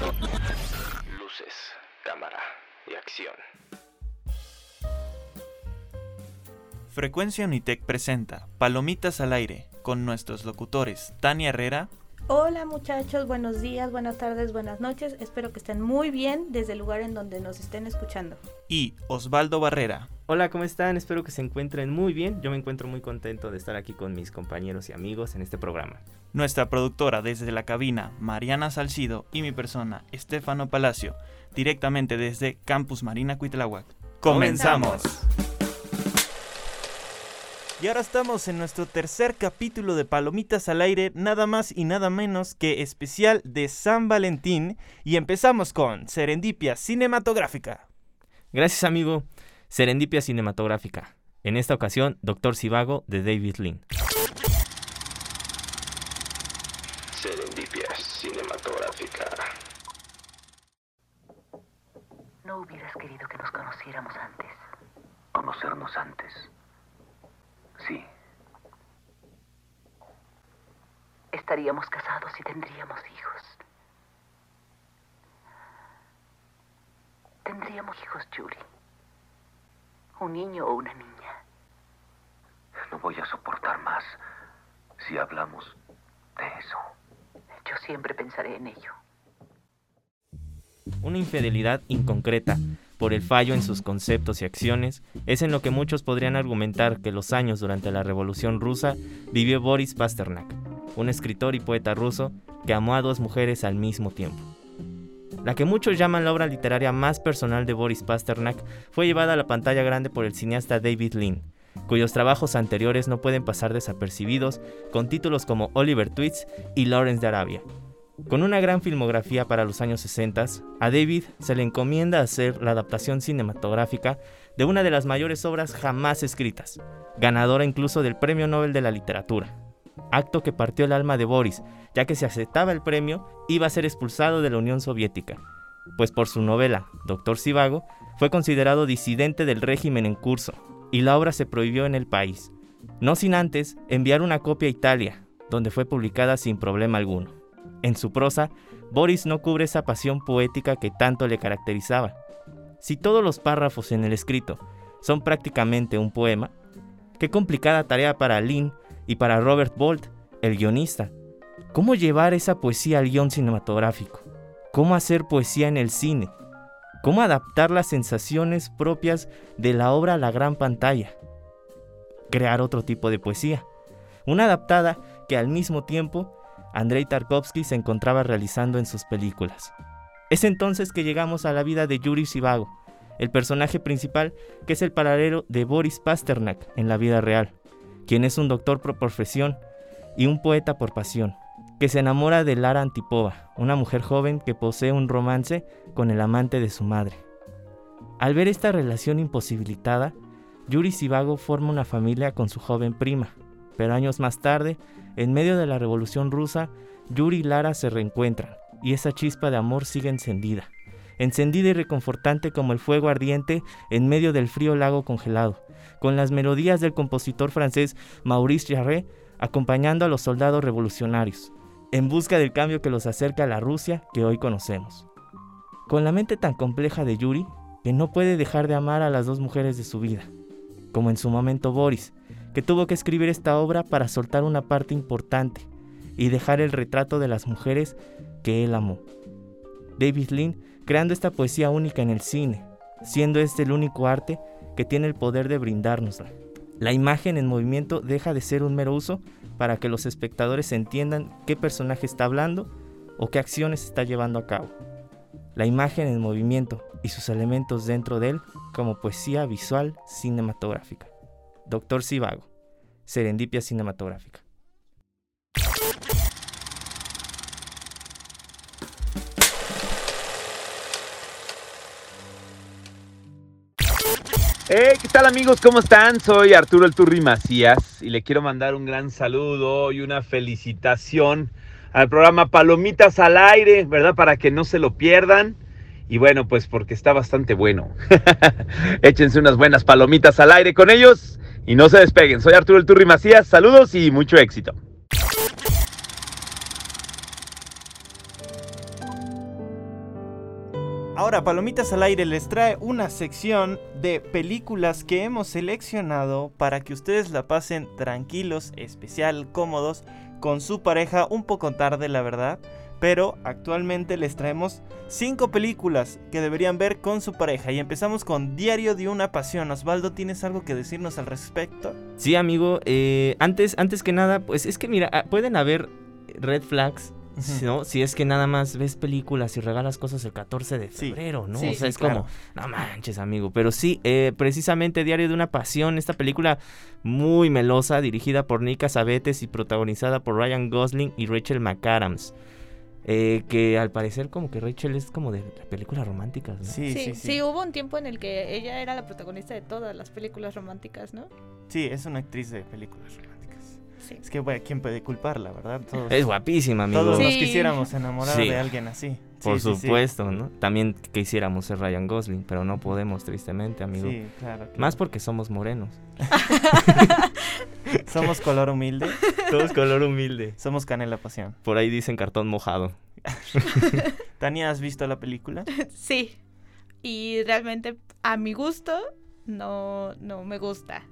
Luces, cámara y acción. Frecuencia Unitec presenta Palomitas al aire con nuestros locutores Tania Herrera. Hola muchachos, buenos días, buenas tardes, buenas noches. Espero que estén muy bien desde el lugar en donde nos estén escuchando. Y Osvaldo Barrera. Hola, ¿cómo están? Espero que se encuentren muy bien. Yo me encuentro muy contento de estar aquí con mis compañeros y amigos en este programa. Nuestra productora desde la cabina, Mariana Salcido, y mi persona, Estefano Palacio, directamente desde Campus Marina Cuitláhuac. ¡Comenzamos! Y ahora estamos en nuestro tercer capítulo de Palomitas al Aire, nada más y nada menos que especial de San Valentín, y empezamos con Serendipia Cinematográfica. Gracias, amigo. Serendipia Cinematográfica. En esta ocasión, Doctor Sivago de David Lean. Serendipia cinematográfica. No hubieras querido que nos conociéramos antes. Conocernos antes. Sí. Estaríamos casados y tendríamos hijos. Tendríamos hijos, Yuri. Un niño o una niña. No voy a soportar más si hablamos de eso. Yo siempre pensaré en ello. Una infidelidad inconcreta por el fallo en sus conceptos y acciones es en lo que muchos podrían argumentar que los años durante la Revolución Rusa vivió Boris Pasternak, un escritor y poeta ruso que amó a dos mujeres al mismo tiempo. La que muchos llaman la obra literaria más personal de Boris Pasternak fue llevada a la pantalla grande por el cineasta David Lean, cuyos trabajos anteriores no pueden pasar desapercibidos con títulos como Oliver Twist y Lawrence de Arabia. Con una gran filmografía para los años 60, a David se le encomienda hacer la adaptación cinematográfica de una de las mayores obras jamás escritas, ganadora incluso del Premio Nobel de la Literatura. Acto que partió el alma de Boris, ya que si aceptaba el premio iba a ser expulsado de la Unión Soviética, pues por su novela, Doctor Sivago, fue considerado disidente del régimen en curso, y la obra se prohibió en el país, no sin antes enviar una copia a Italia, donde fue publicada sin problema alguno. En su prosa, Boris no cubre esa pasión poética que tanto le caracterizaba. Si todos los párrafos en el escrito son prácticamente un poema, qué complicada tarea para Lynn y para Robert Bolt, el guionista. ¿Cómo llevar esa poesía al guion cinematográfico? ¿Cómo hacer poesía en el cine? ¿Cómo adaptar las sensaciones propias de la obra a la gran pantalla? Crear otro tipo de poesía. Una adaptada que al mismo tiempo Andrei Tarkovsky se encontraba realizando en sus películas. Es entonces que llegamos a la vida de Yuri Sivago, el personaje principal que es el paralelo de Boris Pasternak en la vida real, quien es un doctor por profesión y un poeta por pasión, que se enamora de Lara Antipova, una mujer joven que posee un romance con el amante de su madre. Al ver esta relación imposibilitada, Yuri Sivago forma una familia con su joven prima, pero años más tarde, en medio de la Revolución Rusa, Yuri y Lara se reencuentran, y esa chispa de amor sigue encendida, encendida y reconfortante como el fuego ardiente en medio del frío lago congelado, con las melodías del compositor francés Maurice Jarre acompañando a los soldados revolucionarios, en busca del cambio que los acerca a la Rusia que hoy conocemos. Con la mente tan compleja de Yuri, que no puede dejar de amar a las dos mujeres de su vida, como en su momento Boris, que tuvo que escribir esta obra para soltar una parte importante y dejar el retrato de las mujeres que él amó. David Lean creando esta poesía única en el cine, siendo este el único arte que tiene el poder de brindárnosla. La imagen en movimiento deja de ser un mero uso para que los espectadores entiendan qué personaje está hablando o qué acciones está llevando a cabo. La imagen en movimiento y sus elementos dentro de él como poesía visual cinematográfica. Doctor Sivago, Serendipia Cinematográfica. Hey, ¿qué tal amigos? ¿Cómo están? Soy Arturo El Turri Macías y le quiero mandar un gran saludo y una felicitación al programa Palomitas al Aire, ¿verdad? Para que no se lo pierdan. Y bueno, pues porque está bastante bueno. Échense unas buenas palomitas al aire con ellos y no se despeguen. Soy Arturo El Turri Macías, saludos y mucho éxito. Ahora, Palomitas al Aire les trae una sección de películas que hemos seleccionado para que ustedes la pasen tranquilos, especial, cómodos, con su pareja, un poco tarde la verdad, pero actualmente les traemos cinco películas que deberían ver con su pareja y empezamos con Diario de una Pasión. Osvaldo, ¿tienes algo que decirnos al respecto? Sí, amigo, eh, antes, antes que nada, pues es que mira, ah, pueden haber red flags. ¿no? Si es que nada más ves películas y regalas cosas el 14 de Sí. febrero, ¿no? Sí, o sea, es claro. como, no manches, amigo. Pero sí, eh, precisamente Diario de una Pasión, esta película muy melosa, dirigida por Nika Sabetes y protagonizada por Ryan Gosling y Rachel McAdams. Eh, que al parecer como que Rachel es como de películas románticas, ¿no? Sí, Sí, sí, sí, sí. hubo un tiempo en el que ella era la protagonista de todas las películas románticas, ¿no? Sí, es una actriz de películas románticas. Sí. Es que, bueno, ¿quién puede culparla, verdad? Todos, Es guapísima, amigo. todos nos Sí. quisiéramos enamorar Sí. de alguien así. Por Sí, sí, sí. supuesto, ¿no? También quisiéramos ser Ryan Gosling, pero no podemos, tristemente, amigo. Sí, claro. claro. Más porque somos morenos. Somos color humilde, Todos color humilde. somos canela pasión. Por ahí dicen cartón mojado. Tania, ¿has visto la película? Sí. Y realmente, a mi gusto, no, no me gusta.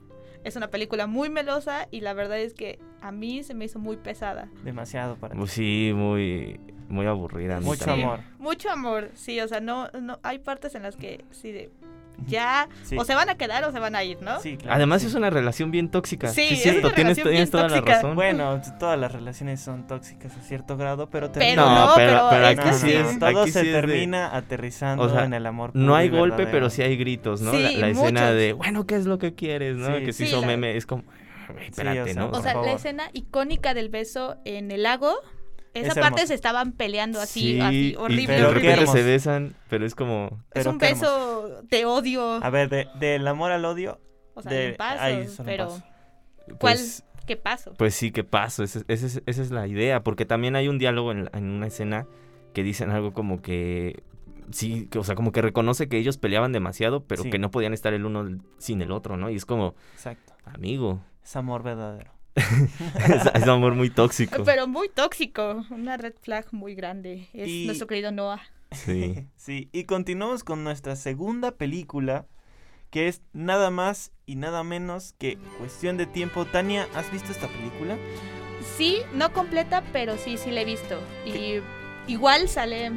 Es una película muy melosa y la verdad es que a mí se me hizo muy pesada. Demasiado para ti. Pues sí, muy, muy aburrida. mí Mucho amor. Mucho amor, sí, o sea, no, no hay partes en las que sí de ya Sí. o se van a quedar o se van a ir, ¿no? Sí, claro, Además sí. es una relación bien tóxica. Sí, Sí, es cierto, una tienes, relación tienes bien toda la razón. Bueno, todas las relaciones son tóxicas a cierto grado, pero Pero terminan- no, pero, pero aquí No, sí no, es. no, todo aquí se sí es de- termina aterrizando o sea, en el amor. No hay golpe, verdadero. pero sí hay gritos, ¿no? Sí, la la escena de, bueno, ¿qué es lo que quieres? ¿no? Sí, que se sí, hizo la- meme, es como, "Güey, espérate, o sea, ¿no? O sea, la escena icónica del beso en el lago, esa Es parte se estaban peleando así, Sí, así y horrible. Pero de repente hermoso. se besan, pero es como... es un hermoso. beso de odio, A ver, de- del amor al odio, o sea, de- un paso, un pero paso. ¿cuál? Pues, ¿qué paso? Pues sí, ¿qué paso? Esa, esa es, esa es la idea, porque también hay un diálogo en, la- en una escena que dicen algo como que... Sí, que, o sea, como que reconoce que ellos peleaban demasiado, pero Sí. que no podían estar el uno sin el otro, ¿no? Y es como, exacto. amigo, Es amor verdadero. es, es amor muy tóxico. Pero muy tóxico, una red flag muy grande. Es Y- nuestro querido Noah. Sí. Sí, y continuamos con nuestra segunda película, que es nada más y nada menos que Cuestión de Tiempo. Tania, ¿has visto esta película? Sí, no completa, pero sí, sí la he visto. Y igual sale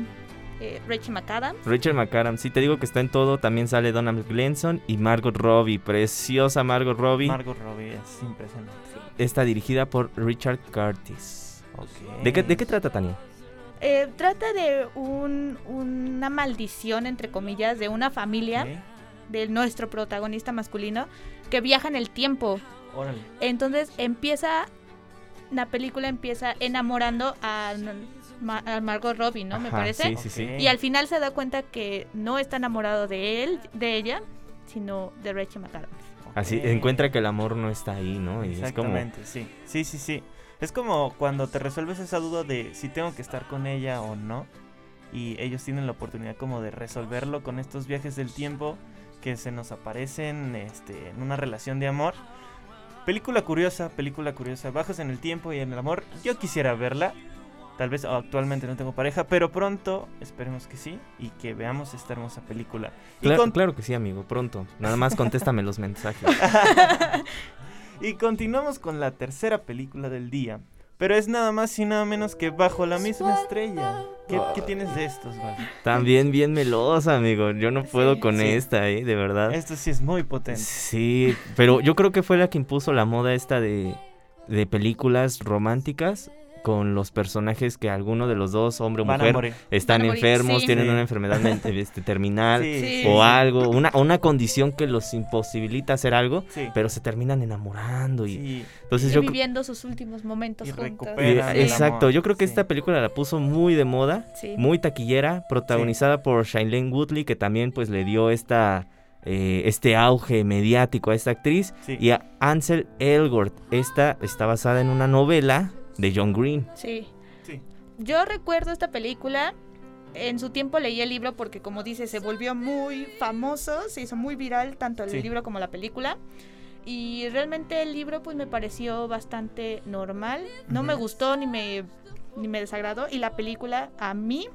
eh, Rachel McAdams. Rachel McAdams, sí te digo que está en todo, también sale Donald Glenson y Margot Robbie, preciosa Margot Robbie. Margot Robbie es impresionante. está dirigida por Richard Curtis. ¿De qué, de qué trata Tania? Eh, trata de un- una maldición, entre comillas, de una familia, de nuestro protagonista masculino, que viaja en el tiempo. Órale. Entonces empieza, la película empieza enamorando a, Ma- Margot Robbie, ¿no? Me parece. Sí, sí, sí. Ok. Y al final se da cuenta que no está enamorado de él, de ella, sino de Rachel McAdams. Así encuentra que el amor no está ahí, ¿no? Y es como Exactamente, sí. Sí, sí, sí. Es como cuando te resuelves esa duda de si tengo que estar con ella o no. Y ellos tienen la oportunidad como de resolverlo con estos viajes del tiempo que se nos aparecen este, en una relación de amor. Película curiosa, película curiosa. Bajos en el tiempo y en el amor. Yo quisiera verla. Tal vez actualmente no tengo pareja, pero pronto esperemos que sí y que veamos esta hermosa película. Y Cla- con- Claro que sí, amigo, pronto. Nada más contéstame los mensajes. Y continuamos con la tercera película del día. Pero es nada más y nada menos que Bajo la misma estrella. ¿Qué, qué tienes de estos, Val? También bien melosa, amigo. Yo no puedo con Sí. esta, ¿eh? De verdad. Esto sí es muy potente. Sí, pero yo creo que fue la que impuso la moda esta de, de películas románticas con los personajes que alguno de los dos, hombre o mujer, están enfermos, sí. tienen Sí. una enfermedad este, terminal Sí, Sí. sí, o sí. algo, una, una condición que los imposibilita hacer algo, Sí. pero se terminan enamorando. Y, Sí. Entonces Y yo... viviendo sus últimos momentos Y juntos. el exacto, yo creo que sí. esta película la puso muy de moda, Sí. muy taquillera, protagonizada por Shailene Woodley, que también pues le dio esta, eh, este auge mediático a esta actriz, Sí. y a Ansel Elgort. Esta está basada en una novela de John Green. Sí. Sí. Yo recuerdo esta película. En su tiempo leí el libro porque, como dice, se volvió muy famoso, se hizo muy viral tanto el Sí. libro como la película. Y realmente el libro pues me pareció bastante normal. No me gustó ni me, ni me desagradó. Y la película a mí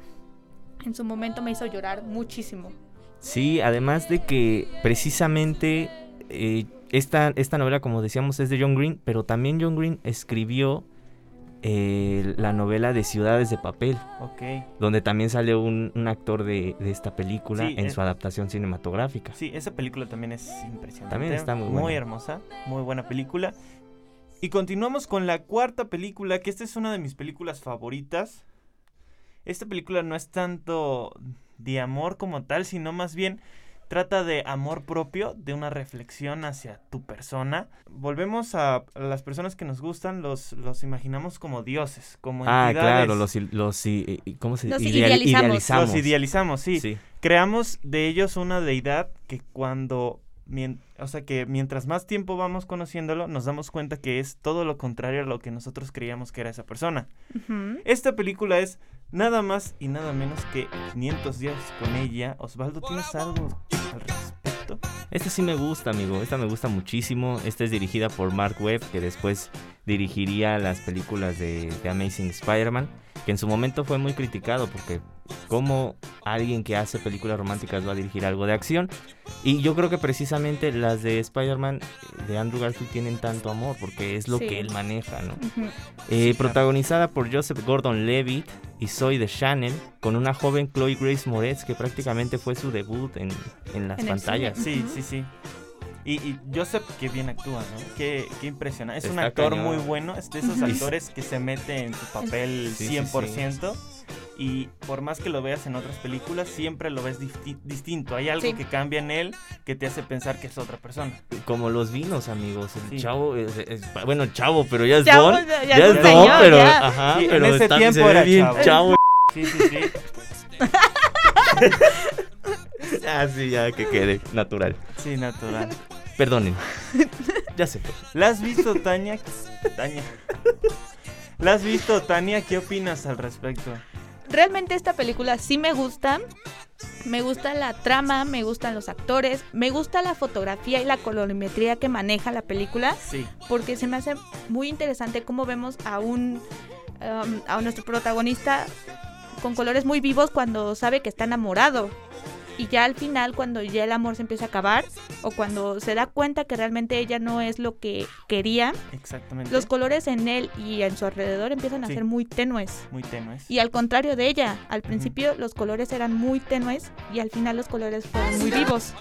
en su momento me hizo llorar muchísimo. Sí, además de que precisamente eh, esta, esta novela, como decíamos, es de John Green, pero también John Green escribió eh, la novela de Ciudades de Papel, donde también sale un, un actor de, de esta película Sí, en es- su adaptación cinematográfica. Sí, esa película también es impresionante. También está muy buena. hermosa, muy buena película. Y continuamos con la cuarta película, que esta es una de mis películas favoritas. Esta película no es tanto de amor como tal, sino más bien trata de amor propio, de una reflexión hacia tu persona. Volvemos a las personas que nos gustan, los, los imaginamos como dioses, como Ah, entidades. claro, los, los ¿cómo se Los Ideal- idealizamos. idealizamos. Los idealizamos, sí. Sí. creamos de ellos una deidad que cuando o sea que mientras más tiempo vamos conociéndolo nos damos cuenta que es todo lo contrario a lo que nosotros creíamos que era esa persona. Esta película es nada más y nada menos que 500 días con ella. Osvaldo, ¿tienes algo al respecto? Esta sí me gusta, amigo. Esta me gusta muchísimo. Esta es dirigida por Mark Webb, que después dirigiría las películas de, de Amazing Spider-Man, que en su momento fue muy criticado porque como alguien que hace películas románticas va a dirigir algo de acción. Y yo creo que precisamente las de Spider-Man eh, de Andrew Garfield tienen tanto amor porque es lo Sí. que él maneja, ¿no? Eh, protagonizada por Joseph Gordon-Levitt y Zoe de Chanel, con una joven Chloe Grace Moretz que prácticamente fue su debut en, en las En pantallas. Sí, sí, sí. Y, y Joseph, que bien actúa, ¿no? Qué, qué impresionante. Es un actor cañón. muy bueno. Es de esos actores que se mete en su papel Sí, sí, sí. 100%. Y por más que lo veas en otras películas, siempre lo ves disti- distinto. Hay algo Sí. que cambia en él que te hace pensar que es otra persona. Como los vinos, amigos. El Sí. chavo, es- es- bueno, chavo, pero ya es Chavo, don. ya- Ya, ya es don, señor, pero, ya. ajá, Sí, en pero ese está- tiempo era bien chavo. chavo. Sí, sí, sí. Ah, sí, ya que quede natural. Sí, natural. Perdonen. ya fue. ¿La has visto, Tania? Tania. ¿La has visto, Tania? ¿Qué opinas al respecto? Realmente esta película sí me gusta. Me gusta la trama, me gustan los actores, me gusta la fotografía y la colorimetría que maneja la película, Sí. porque se me hace muy interesante cómo vemos a un um, a nuestro protagonista con colores muy vivos cuando sabe que está enamorado. Y ya al final, cuando ya el amor se empieza a acabar, o cuando se da cuenta que realmente ella no es lo que quería, Exactamente. los colores en él y en su alrededor empiezan a Sí. ser muy tenues. Muy tenues. Y al contrario de ella, al principio los colores eran muy tenues y al final los colores fueron muy vivos.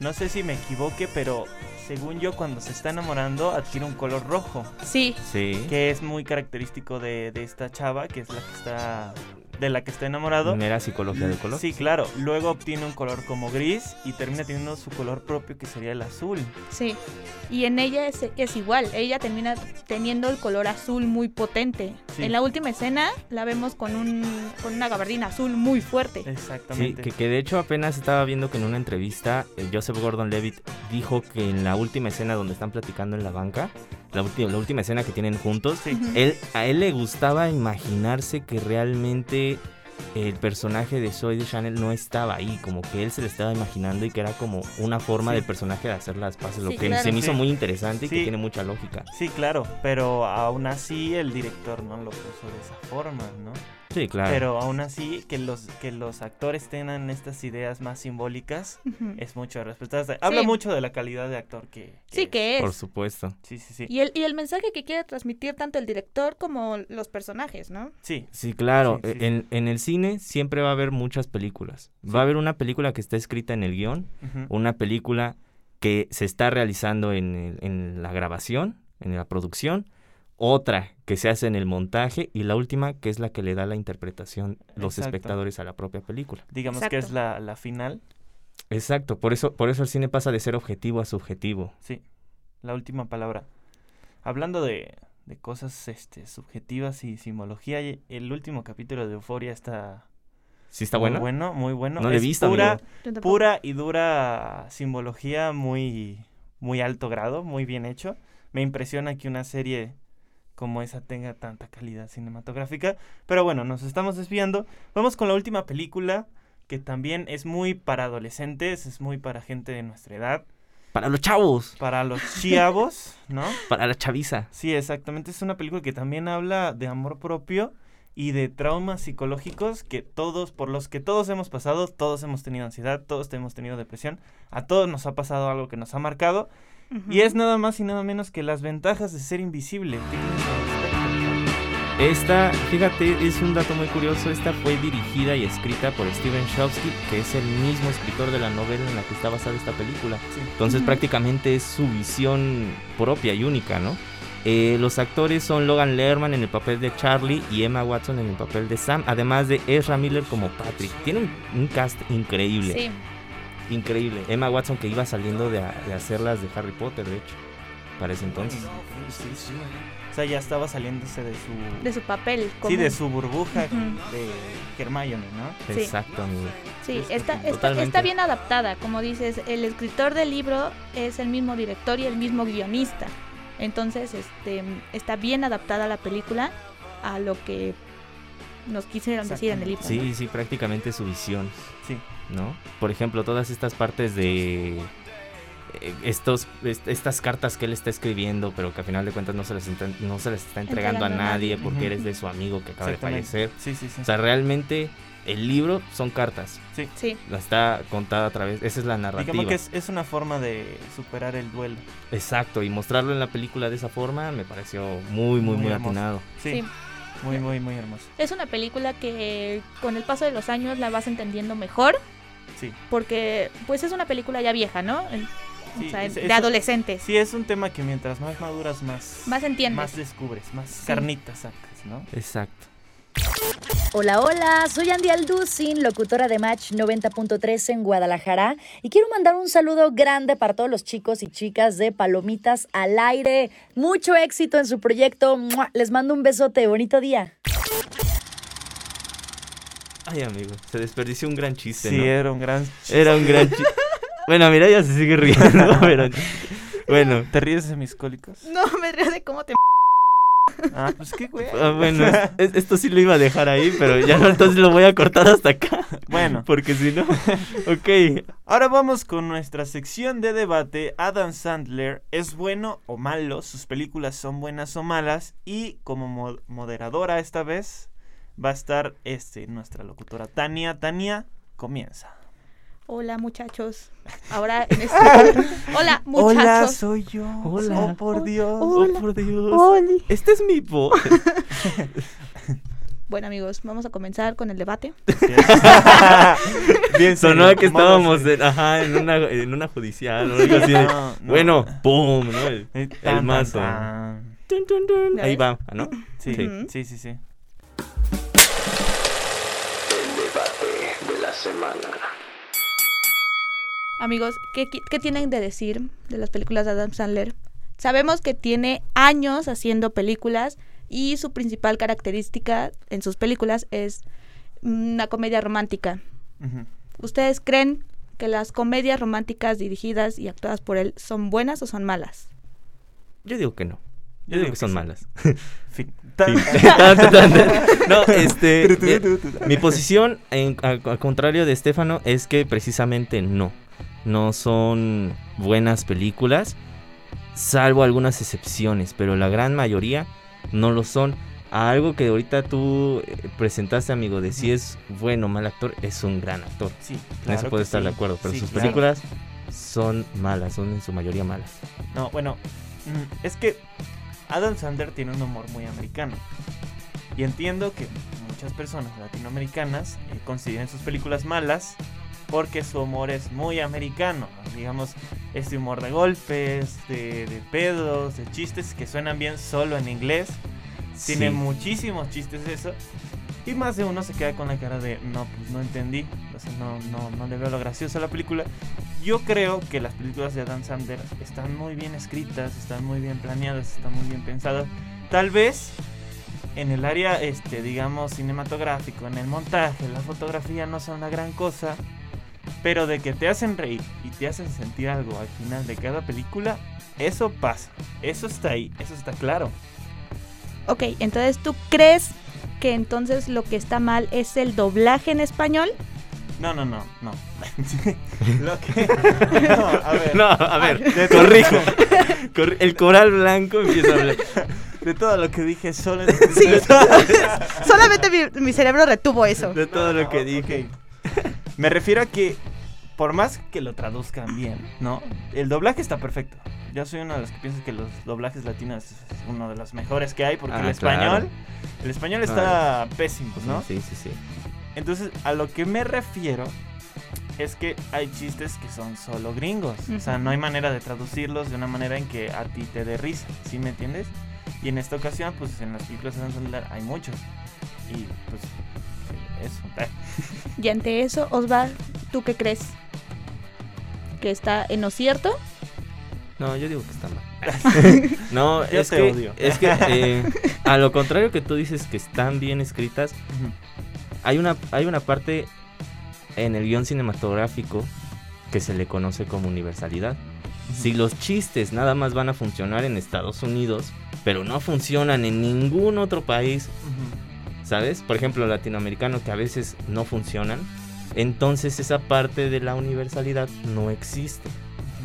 No sé si me equivoque, pero según yo, cuando se está enamorando, adquiere un color rojo. Sí, Sí. Que es muy característico de, de esta chava, que es la que está. De la que está enamorado. Mera psicología del color. Sí, claro. Luego obtiene un color como gris y termina teniendo su color propio, que sería el azul. sí. Y en ella es, es igual, ella termina teniendo el color azul muy potente. Sí. En la última escena la vemos con, un, con una gabardina azul muy fuerte. Sí, Exactamente. que, que de hecho apenas estaba viendo que en una entrevista eh, Joseph Gordon-Levitt dijo que en la última escena donde están platicando en la banca, la, ulti- la última escena que tienen juntos, Sí. Él, a él le gustaba imaginarse que realmente el personaje de Zoe de Chanel no estaba ahí, como que él se lo estaba imaginando y que era como una forma Sí. del personaje de hacer las paces, lo Sí, que claro. se me hizo Sí. muy interesante y Sí. que tiene mucha lógica. Sí, claro, pero aún así el director no lo puso de esa forma, ¿no? Sí, claro. Pero aún así que los que los actores tengan estas ideas más simbólicas es mucho de respetar. Habla Sí. mucho de la calidad de actor que, que Sí, es. que Por es. supuesto. Sí, sí, sí. Y el, y el mensaje que quiere transmitir tanto el director como los personajes, ¿no? Sí, Sí, claro. Sí, sí, en, en el cine siempre va a haber muchas películas. Va a haber una película que está escrita en el guion, una película que se está realizando en, el- en la grabación, en la producción, otra que se hace en el montaje y la última que es la que le da la interpretación los Exacto. espectadores a la propia película. digamos que es la, la final. Exacto, por eso, por eso el cine pasa de ser objetivo a subjetivo. Sí, la última palabra. Hablando de, de cosas este, subjetivas y simbología, el último capítulo de Euforia está, ¿Sí está muy bueno? bueno, muy bueno. No lo he Es visto, pura, amigo. Pura y dura simbología muy, muy alto grado, muy bien hecho. Me impresiona que una serie como esa tenga tanta calidad cinematográfica. Pero bueno, nos estamos desviando. Vamos con la última película, que también es muy para adolescentes, es muy para gente de nuestra edad, Para los chavos, para los chiavos, ¿no? para la chaviza. Sí, exactamente. Es una película que también habla de amor propio y de traumas psicológicos que todos, por los que todos hemos pasado, todos hemos tenido ansiedad, todos hemos tenido depresión, a todos nos ha pasado algo que nos ha marcado y es nada más y nada menos que las ventajas de ser invisible. Esta, fíjate, es un dato muy curioso. Esta fue dirigida y escrita por Steven Shofsky, que es el mismo escritor de la novela en la que está basada esta película. Sí. Entonces, Ujú. prácticamente es su visión propia y única, ¿no? Eh, los actores son Logan Lerman en el papel de Charlie y Emma Watson en el papel de Sam, además de Ezra Miller como Patrick. Tiene un, un cast increíble, Sí. Increíble. Emma Watson que iba saliendo de, de hacer las de Harry Potter, de hecho, para ese entonces. Sí, sí. O sea, ya estaba saliéndose de su... De su papel. Sí, común. de su burbuja de Hermione, ¿no? Sí. Exacto, amigo. Sí, Sí, está, está, está bien adaptada, como dices, el escritor del libro es el mismo director y el mismo guionista. Entonces, este, está bien adaptada la película a lo que nos quisieron decir en el libro. Sí, sí, prácticamente su visión. Sí. ¿No? Por ejemplo, todas estas partes de eh, estos est- estas cartas que él está escribiendo, pero que a final de cuentas no se las está, no se las está entregando a Entregando a nadie porque eres de su amigo que acaba de fallecer. Sí, sí, sí. O sea, realmente el libro son cartas. Sí, La está contada a través, esa es la narrativa. Digamos que es, es una forma de superar el duelo. Exacto, y mostrarlo en la película de esa forma me pareció muy, muy, Muy atinado. Sí, sí. muy, muy, muy hermoso. Es una película que con el paso de los años la vas entendiendo mejor, Sí. porque pues es una película ya vieja, ¿no? Sí, o sea, es- de es- adolescentes. Sí, es un tema que mientras más maduras, más, Más entiendes. más descubres, más carnitas sacas, ¿no? Exacto. Hola, hola, soy Andy Alducin, locutora de Match 90.3 en Guadalajara y quiero mandar un saludo grande para todos los chicos y chicas de Palomitas al aire. Mucho éxito en su proyecto. ¡Mua! Les mando un besote, bonito día. Ay, amigo, se desperdició un gran chiste, Sí, ¿no? era un gran... Era un gran chiste. bueno, mira, ya se sigue riendo, pero... Bueno, ¿Te ríes de mis cólicos? No, me río de cómo te... Ah, pues qué güey. Ah, bueno, es- esto sí lo iba a dejar ahí, pero ya no, entonces lo voy a cortar hasta acá. Bueno. Porque si no. Ok. Ahora vamos con nuestra sección de debate. Adam Sandler es bueno o malo, sus películas son buenas o malas y como mo- moderadora esta vez va a estar este nuestra locutora Tania. Tania, comienza. Hola, muchachos. Ahora en este... Hola, muchachos. Hola, soy yo. Hola. Oh, por Dios. Oh, por Dios. Oli. Este es mi voz. Bueno, amigos, vamos a comenzar con el debate. Bien Sonó que estábamos en, ajá, en, una, en una judicial o algo así. de, No, no. Bueno, ¡pum! ¿no? El, el tan, tan, mazo. tan. Tun, tun, tun. ¿Ya Ahí va, ¿no? Sí, Sí. Sí, sí, Amigos, ¿qué, qué tienen de decir de las películas de Adam Sandler? Sabemos que tiene años haciendo películas y su principal característica en sus películas es una comedia romántica. ¿Ustedes creen que las comedias románticas dirigidas y actuadas por él son buenas o son malas? Yo digo que no. Yo, Yo digo digo que son sí. malas. Fin. Tan, tan, tan. no, este. mi, mi posición, en- al, al contrario de Estefano, es que precisamente no. No son buenas películas, salvo algunas excepciones, pero la gran mayoría no lo son. A algo que ahorita tú eh, presentaste, amigo, de si es bueno o mal actor, es un gran actor. Sí, En claro eso puedo estar de acuerdo, pero Sí, sus claro. películas son malas, son en su mayoría malas. No, bueno, mm, es que Adam Sandler tiene un humor muy americano. Y entiendo que muchas personas latinoamericanas eh, consideren sus películas malas porque su humor es muy americano. Digamos, este humor de golpes, de, de pedos, de chistes que suenan bien solo en inglés. Tiene Sí. muchísimos chistes eso. Y más de uno se queda con la cara de, no, pues no entendí. O sea, no, no, no le veo lo gracioso a la película. Yo creo que las películas de Adam Sandler están muy bien escritas, están muy bien planeadas, están muy bien pensadas. Tal vez en el área, este, digamos, cinematográfico, en el montaje, la fotografía no son una gran cosa. Pero de que te hacen reír y te hacen sentir algo al final de cada película, eso pasa. Eso está ahí, eso está claro. Ok, entonces tú crees que entonces lo que está mal es el doblaje en español? No, no, no, no. Lo que... No, a ver. No, a ver, corrijo. Corri- el coral blanco empieza a hablar. De todo lo que dije, solo Sí. Solamente mi, mi cerebro retuvo eso. de todo lo que dije. Me refiero a que, por más que lo traduzcan bien, ¿no? El doblaje está perfecto. Yo soy uno de los que piensa que los doblajes latinos es uno de los mejores que hay, porque Ah, el español, claro. el español está pésimo, ¿no? Sí, sí, sí. Entonces, a lo que me refiero es que hay chistes que son solo gringos. O sea, no hay manera de traducirlos de una manera en que a ti te dé risa, ¿sí me entiendes? Y en esta ocasión, pues en las películas de Sandler hay muchos. Y pues, eso. Y ante eso, Osvar, ¿tú qué crees? ¿Que está en lo cierto? No, yo digo que está mal. no, Yo es te que, odio. es que eh, a lo contrario que tú dices que están bien escritas, hay una, hay una parte en el guion cinematográfico que se le conoce como universalidad. Si los chistes nada más van a funcionar en Estados Unidos, pero no funcionan en ningún otro país. ¿sabes? Por ejemplo, latinoamericano que a veces no funcionan, entonces esa parte de la universalidad no existe.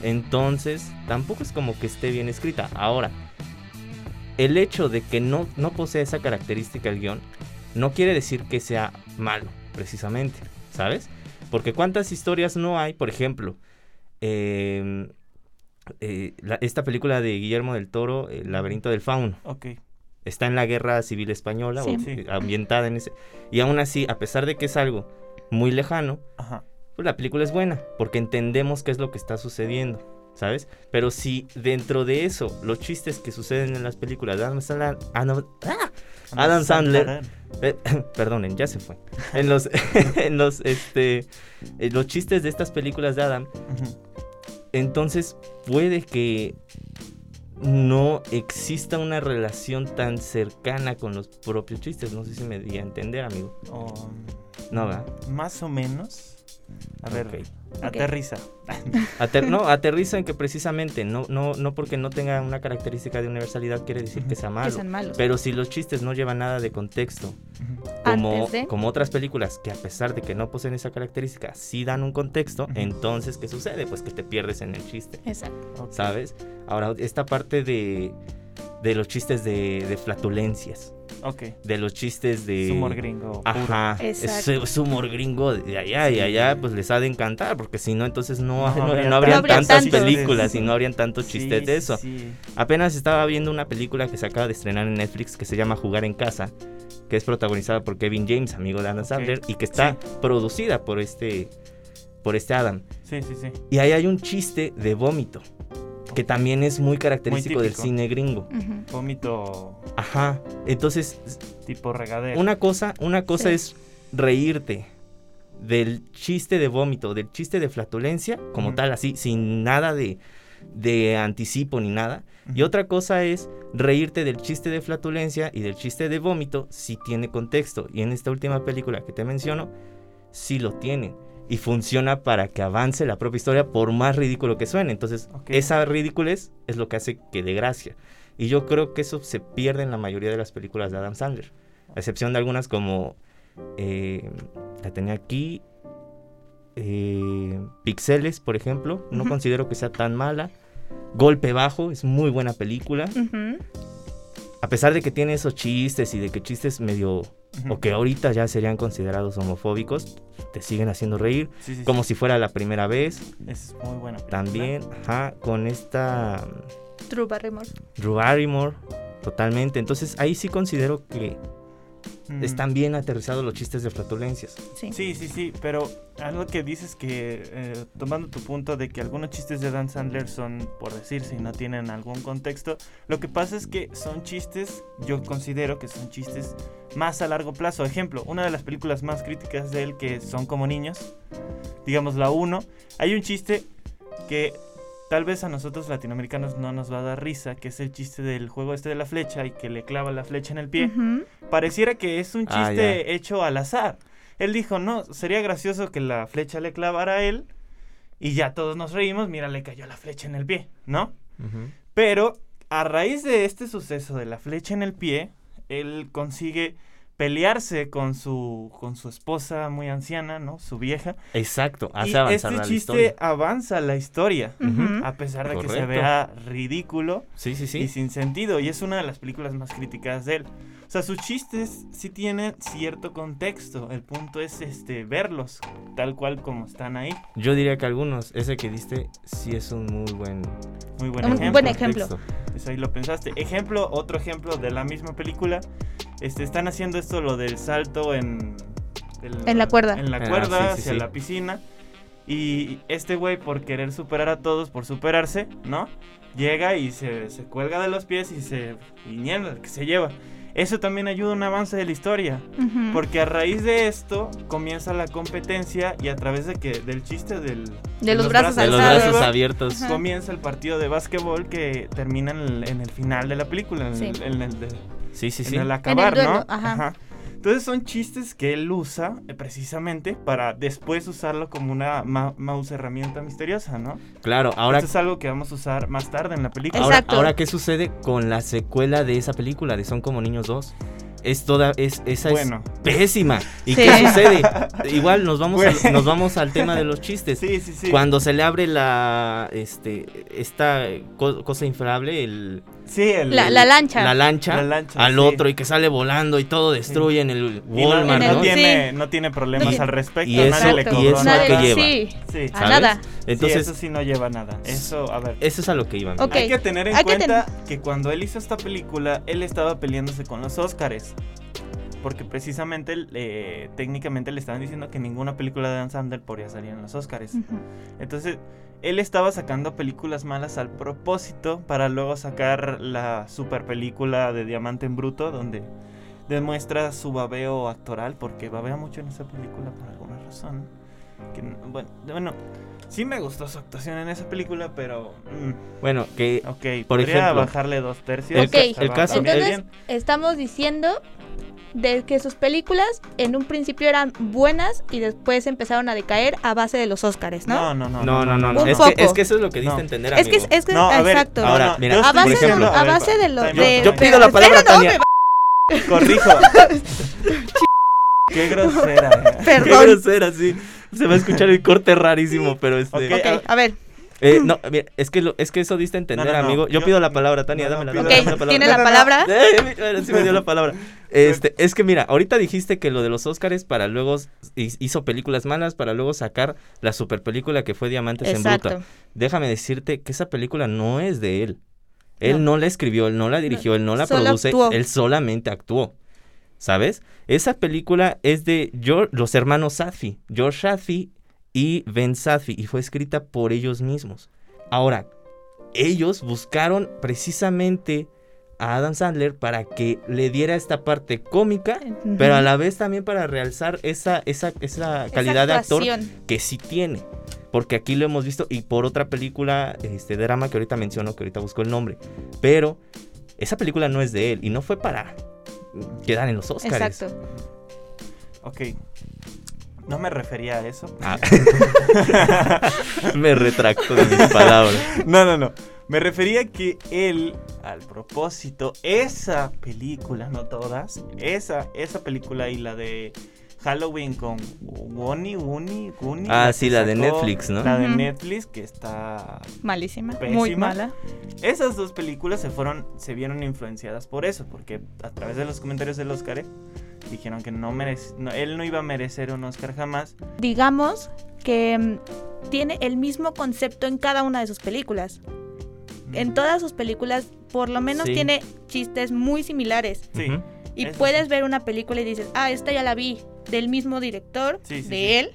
Entonces, tampoco es como que esté bien escrita. Ahora, el hecho de que no, no posee esa característica el guion, no quiere decir que sea malo, precisamente, ¿sabes? Porque cuántas historias no hay, por ejemplo, eh, eh, la- esta película de Guillermo del Toro, El laberinto del fauno, Ok. está en la guerra civil española, Sí. o, Sí. eh, ambientada en ese... Y aún así, a pesar de que es algo muy lejano, Ajá. Pues la película es buena, porque entendemos qué es lo que está sucediendo, ¿sabes? Pero si dentro de eso, los chistes que suceden en las películas de Adam Sandler... ah, ¡ah! Adam Sandler. eh, perdonen, ya se fue. En los, en los, este, en los chistes de estas películas de Adam, entonces puede que no exista una relación tan cercana con los propios chistes. No sé si me di a entender, amigo. O, No, ¿verdad? Más o menos. A ver, Ok. aterriza. Ater- no, aterriza en que precisamente no, no, no porque no tenga una característica de universalidad quiere decir que sea Que malo. sean malos. Pero si los chistes no llevan nada de contexto, como, Antes de- como otras películas que a pesar de que no poseen esa característica, sí dan un contexto, entonces, ¿qué sucede? Pues que te pierdes en el chiste, Exacto. ¿sabes? Ahora, esta parte de, de los chistes de, de flatulencias, Ok. de los chistes de... Humor gringo. Ajá, es, Exacto. es humor gringo de allá y allá, pues les ha de encantar, porque si no, entonces no, No no, habría no habrían habría tantas películas y no habrían tantos chistes Sí, de eso. sí. Apenas estaba viendo una película que se acaba de estrenar en Netflix que se llama Jugar en Casa, que es protagonizada por Kevin James, amigo de Adam Ok. Sandler, y que está Sí. producida por este, por este Adam. Sí, sí, sí. Y ahí hay un chiste de vómito, que también es muy característico del cine gringo. Vómito Ajá. Entonces, tipo regadera. una cosa, una cosa Sí. es reírte del chiste de vómito, del chiste de flatulencia, como tal, así, sin nada de, de anticipo ni nada. Y otra cosa es reírte del chiste de flatulencia y del chiste de vómito si tiene contexto. Y en esta última película que te menciono, sí lo tiene. Y funciona para que avance la propia historia por más ridículo que suene. Entonces, esa ridiculez es lo que hace que dé gracia. Y yo creo que eso se pierde en la mayoría de las películas de Adam Sandler. A excepción de algunas como... eh, la tenía aquí. eh, Pixeles, por ejemplo. No considero que sea tan mala. Golpe Bajo es muy buena película. A pesar de que tiene esos chistes y de que chistes medio... O que ahorita ya serían considerados homofóbicos. Te siguen haciendo reír. Sí, sí, Como sí. si fuera la primera vez. Es muy buena. película. También, ajá, con esta... True Barrymore. Drew Barrymore. Totalmente. Entonces ahí sí considero que Mm. están bien aterrizados los chistes de flatulencias. Sí. Sí, sí, sí, pero algo que dices que, eh, tomando tu punto de que algunos chistes de Dan Sandler son, por decir, si no tienen algún contexto, lo que pasa es que son chistes, yo considero que son chistes más a largo plazo. Ejemplo, una de las películas más críticas de él que son como niños, digamos la 1, hay un chiste que tal vez a nosotros latinoamericanos no nos va a dar risa, que es el chiste del juego este de la flecha y que le clava la flecha en el pie pareciera que es un Ah, chiste hecho al azar. Él dijo, no, sería gracioso que la flecha le clavara a él y ya todos nos reímos, mira, le cayó la flecha en el pie, ¿no? Pero a raíz de este suceso de la flecha en el pie, él consigue pelearse con su con su esposa muy anciana, ¿no? Su vieja. Exacto, hace y avanzar este la chiste historia. avanza la historia, Ujú. a pesar de que se Correcto. vea ridículo Sí, sí, y sí. sin sentido. Y es una de las películas más criticadas de él. O sea, sus chistes sí tienen cierto contexto. El punto es este verlos tal cual como están ahí. Yo diría que algunos, ese que diste, sí es un muy buen, Muy buen Un ejemplo. buen ejemplo. Eso ahí lo pensaste. Ejemplo, otro ejemplo de la misma película. Este, están haciendo esto lo del salto en... el- En la cuerda. En la Ah, cuerda sí, sí, hacia sí. la piscina. Y este güey, por querer superar a todos, por superarse, ¿no? Llega y se, se cuelga de los pies y se... Y niega, que se lleva. Eso también ayuda a un avance de la historia. Ujú. Porque a raíz de esto comienza la competencia y a través de que del chiste del, De los brazos De los brazos abiertos. Ajá. comienza el partido de básquetbol que termina en el, en el final de la película, en, Sí. el, en el de- Sí, sí, en sí. el acabar, duelo, ¿no? ajá. Entonces son chistes que él usa eh, precisamente para después usarlo como una ma- mouse herramienta misteriosa, ¿no? Claro, ahora, Esto es algo que vamos a usar más tarde en la película. ahora, Exacto. ahora, ¿qué sucede con la secuela de esa película de Son como niños 2? Es toda, es, esa Bueno. es pésima. ¿Y Sí. qué sucede? Igual nos vamos, Bueno. nos vamos al tema de los chistes. Sí, sí, sí. Cuando se le abre la, este, esta co- cosa inflable, el, Sí, el- La, la lancha. la lancha, La lancha, al sí. otro y que sale volando y todo destruye en el Walmart, y no ¿no? Sí. tiene, no tiene problemas al respecto. y eso- nadie le Exacto. y cobró eso nada. a qué lleva. Sí, Sí. a nada. Sí, Entonces, eso sí no lleva nada. Eso, a ver. eso es a lo que iba. amigo. Ok. Hay que tener en Hay que cuenta que cuando él hizo esta película, él estaba peleándose con los Oscars. Porque precisamente, eh, técnicamente le estaban diciendo que ninguna película de Dan Sandler podía salir en los Oscars. Ujú. Entonces, él estaba sacando películas malas al propósito para luego sacar la super película de Diamante en Bruto, donde demuestra su babeo actoral, porque babea mucho en esa película por alguna razón. Que, bueno, bueno, sí me gustó su actuación en esa película, pero... mm, Bueno, que Ok, Por podría ejemplo, bajarle dos tercios. el el caso- Entonces, bien. estamos diciendo de que sus películas en un principio eran buenas y después empezaron a decaer a base de los Oscars, ¿no? No, no, no. no, no, no, no. Es, que, es que eso es lo que diste No. a entender, es que es, amigo. es que No, a ver, exacto. ahora, mira, a por base, de, ejemplo, lo- a base de lo time out, de Yo pido la palabra, Espera, no, Tania. me Corrijo. Qué grosera. eh. Qué Perdón. grosera, sí. Se va a escuchar el corte rarísimo, pero este... Ok, Ok, a ver, Eh, no, mira, es que, lo, es que eso diste a entender, No, no, no. amigo. Yo, Yo- pido la palabra, Tania, no, no, dámela, pido dámela, ok, dámela tiene la no, no. palabra. Eh, sí me dio la palabra. Este, es que mira, ahorita dijiste que lo de los Oscars para luego hi- hizo películas malas para luego sacar la super película que fue Diamantes en Bruta. Exacto. Déjame decirte que esa película no es de él. Él no, la escribió, él no la dirigió, él no la Solo produce, actuó. él solamente actuó. ¿Sabes? Esa película es de Geor- los hermanos Sadfi, George Sadfi y Ben Sadfi, y fue escrita por ellos mismos. Ahora, ellos buscaron precisamente a Adam Sandler para que le diera esta parte cómica, pero a la vez también para realzar esa, esa, esa calidad de actor que sí tiene. Porque aquí lo hemos visto y por otra película, este drama que ahorita menciono, que ahorita busco el nombre. Pero esa película no es de él y no fue para quedar en los Oscars. Exacto. Ok. No me refería a eso. Ah. Me retracto de mis palabras. No, no, no. Me refería que él, al propósito, esa película, no todas, esa, esa película y la de Halloween con Wonnie, Woonie, Goonie. Ah, sí, la de Netflix, ¿no? La de. Netflix, que está Malísima. Pésima. Muy mala. Esas dos películas se fueron, se vieron influenciadas por eso, porque a través de los comentarios del Oscar eh, dijeron que no merece, no, él no iba a merecer un Oscar jamás. Digamos que mm, tiene el mismo concepto en cada una de sus películas. En todas sus películas, por lo menos Sí. tiene chistes muy similares. Sí. Y Eso puedes sí. ver una película y dices, ah, esta ya la vi, del mismo director, Sí, sí, de sí. él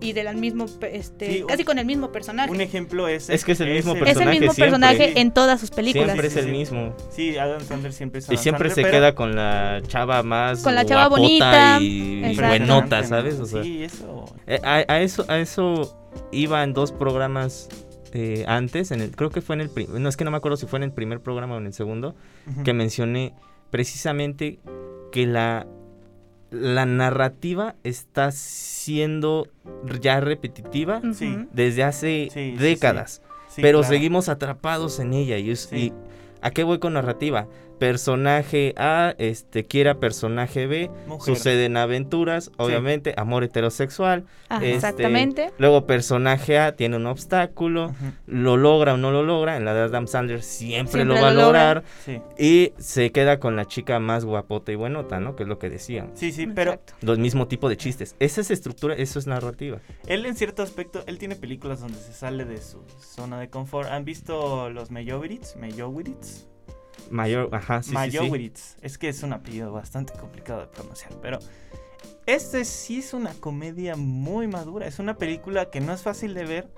y del mismo, este, Sí, casi con el mismo personaje. Un ejemplo es Es que es el mismo es el personaje mismo siempre. personaje en todas sus películas. Siempre es Sí, el sí. mismo. Sí, Adam Sandler siempre es Y Adam siempre Sandler, se queda con la chava más Con la chava bonita. y Exacto. buenota, ¿sabes? O sea, sí, eso. eh, a, a eso a eso iba en dos programas eh, antes, en el, creo que fue en el no es que no me acuerdo si fue en el primer programa o en el segundo, que mencioné precisamente que la la narrativa está siendo ya repetitiva desde hace Sí, sí, décadas. Sí, pero claro. seguimos atrapados en ella. Y, es- Sí. y ¿a qué voy con narrativa? Personaje A este quiera personaje B, Mujer. suceden aventuras, obviamente, amor heterosexual. Ah, este, Exactamente. Luego personaje A tiene un obstáculo, lo logra o no lo logra, en la de Adam Sandler siempre, Siempre lo va a lo logra. lograr Sí, y se queda con la chica más guapota y buenota, ¿no? Que es lo que decíamos. sí, sí, pero Exacto. Los mismo tipo de chistes. Esa es estructura, eso es narrativa. él en cierto aspecto, él tiene películas donde se sale de su zona de confort. ¿Han visto los Meyowitz? Meyowitz. Mayor, ajá, sí, sí, sí. Meyowitz. Es que es un apellido bastante complicado de pronunciar, pero este sí es una comedia muy madura. Es una película que no es fácil de ver,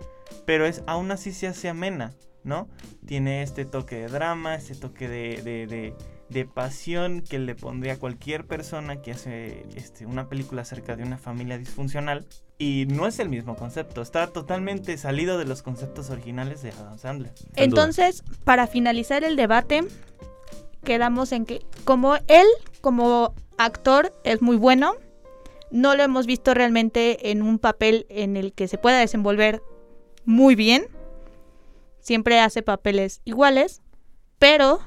pero es aún así se hace amena, ¿no? Tiene este toque de drama, este toque de, de, de- de pasión que le pondría a cualquier persona que hace este, una película acerca de una familia disfuncional. Y no es el mismo concepto, está totalmente salido de los conceptos originales de Adam Sandler. Entonces, para finalizar el debate, quedamos en que como él, como actor, es muy bueno, no lo hemos visto realmente en un papel en el que se pueda desenvolver muy bien. Siempre hace papeles iguales, pero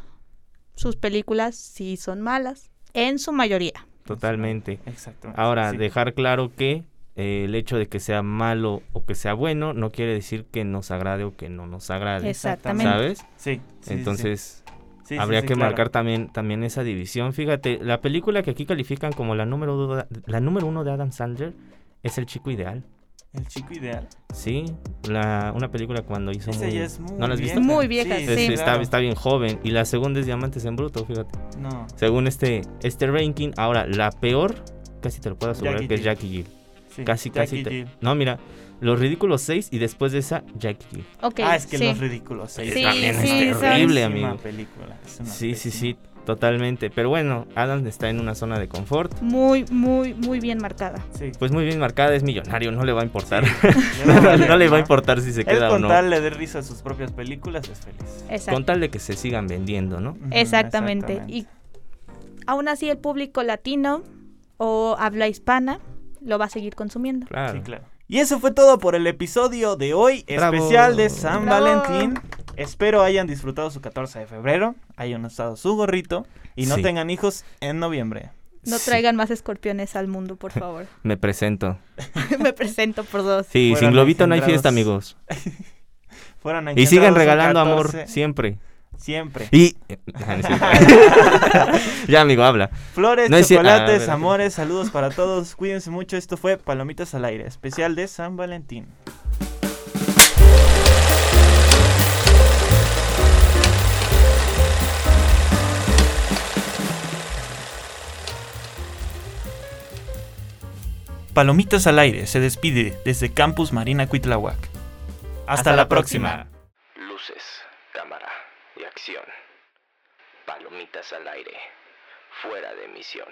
sus películas sí son malas, en su mayoría. Totalmente. Exactamente. Ahora, sí. dejar claro que eh, el hecho de que sea malo o que sea bueno no quiere decir que nos agrade o que no nos agrade. Exactamente. ¿Sabes? Sí, Entonces, sí. Sí, sí, habría sí, que claro. marcar también, también esa división. Fíjate, la película que aquí califican como la número, uno- la número uno de Adam Sandler es El Chico Ideal. El chico ideal. Sí, la, una película cuando hizo Esa muy- ya es muy ¿No la has visto? vieja. Muy vieja, sí. está, claro. está bien joven. Y la segunda es Diamantes en Bruto, fíjate. No. Según este, este ranking, ahora la peor, casi te lo puedo asegurar Jackie que es. Jackie Jill. Sí, Casi, casi. Jackie te- Jill. No, mira, Los Ridículos 6 y después de esa, Jackie Jill. Ok, Ah, es que sí. Los Ridículos. Sí, también sí, es son- terrible, amigo. película. es una Sí, sí, sí, totalmente. Pero bueno, Adam está en una zona de confort. Muy, muy, muy bien marcada. Sí. Pues muy bien marcada, es millonario, no le va a importar. No, le va a importar si se Él queda o con no. tal le dé risa a sus propias películas es feliz. Exacto. Con tal de que se sigan vendiendo, ¿no? Ujú, Exactamente. Y aún así el público latino o habla hispana lo va a seguir consumiendo. Claro. Sí, claro. Y eso fue todo por el episodio de hoy, Bravo. especial de San Bravo. Valentín. Espero hayan disfrutado su 14 de febrero, hayan usado su gorrito y no Sí. tengan hijos en noviembre. No Sí. traigan más escorpiones al mundo, por favor. Me presento. Me presento por dos. Sí, Fueron sin globito no hay fiesta, amigos. Fueron Y sigan regalando amor 14, siempre. Siempre. Y. Ya, amigo, habla. Flores, No chocolates, Ah, verdad. amores, saludos para todos. Cuídense mucho. Esto fue Palomitas al Aire, especial de San Valentín. Palomitas al Aire se despide desde Campus Marina Cuitlahuac. Hasta, la próxima. Palomitas al aire. Fuera de misión.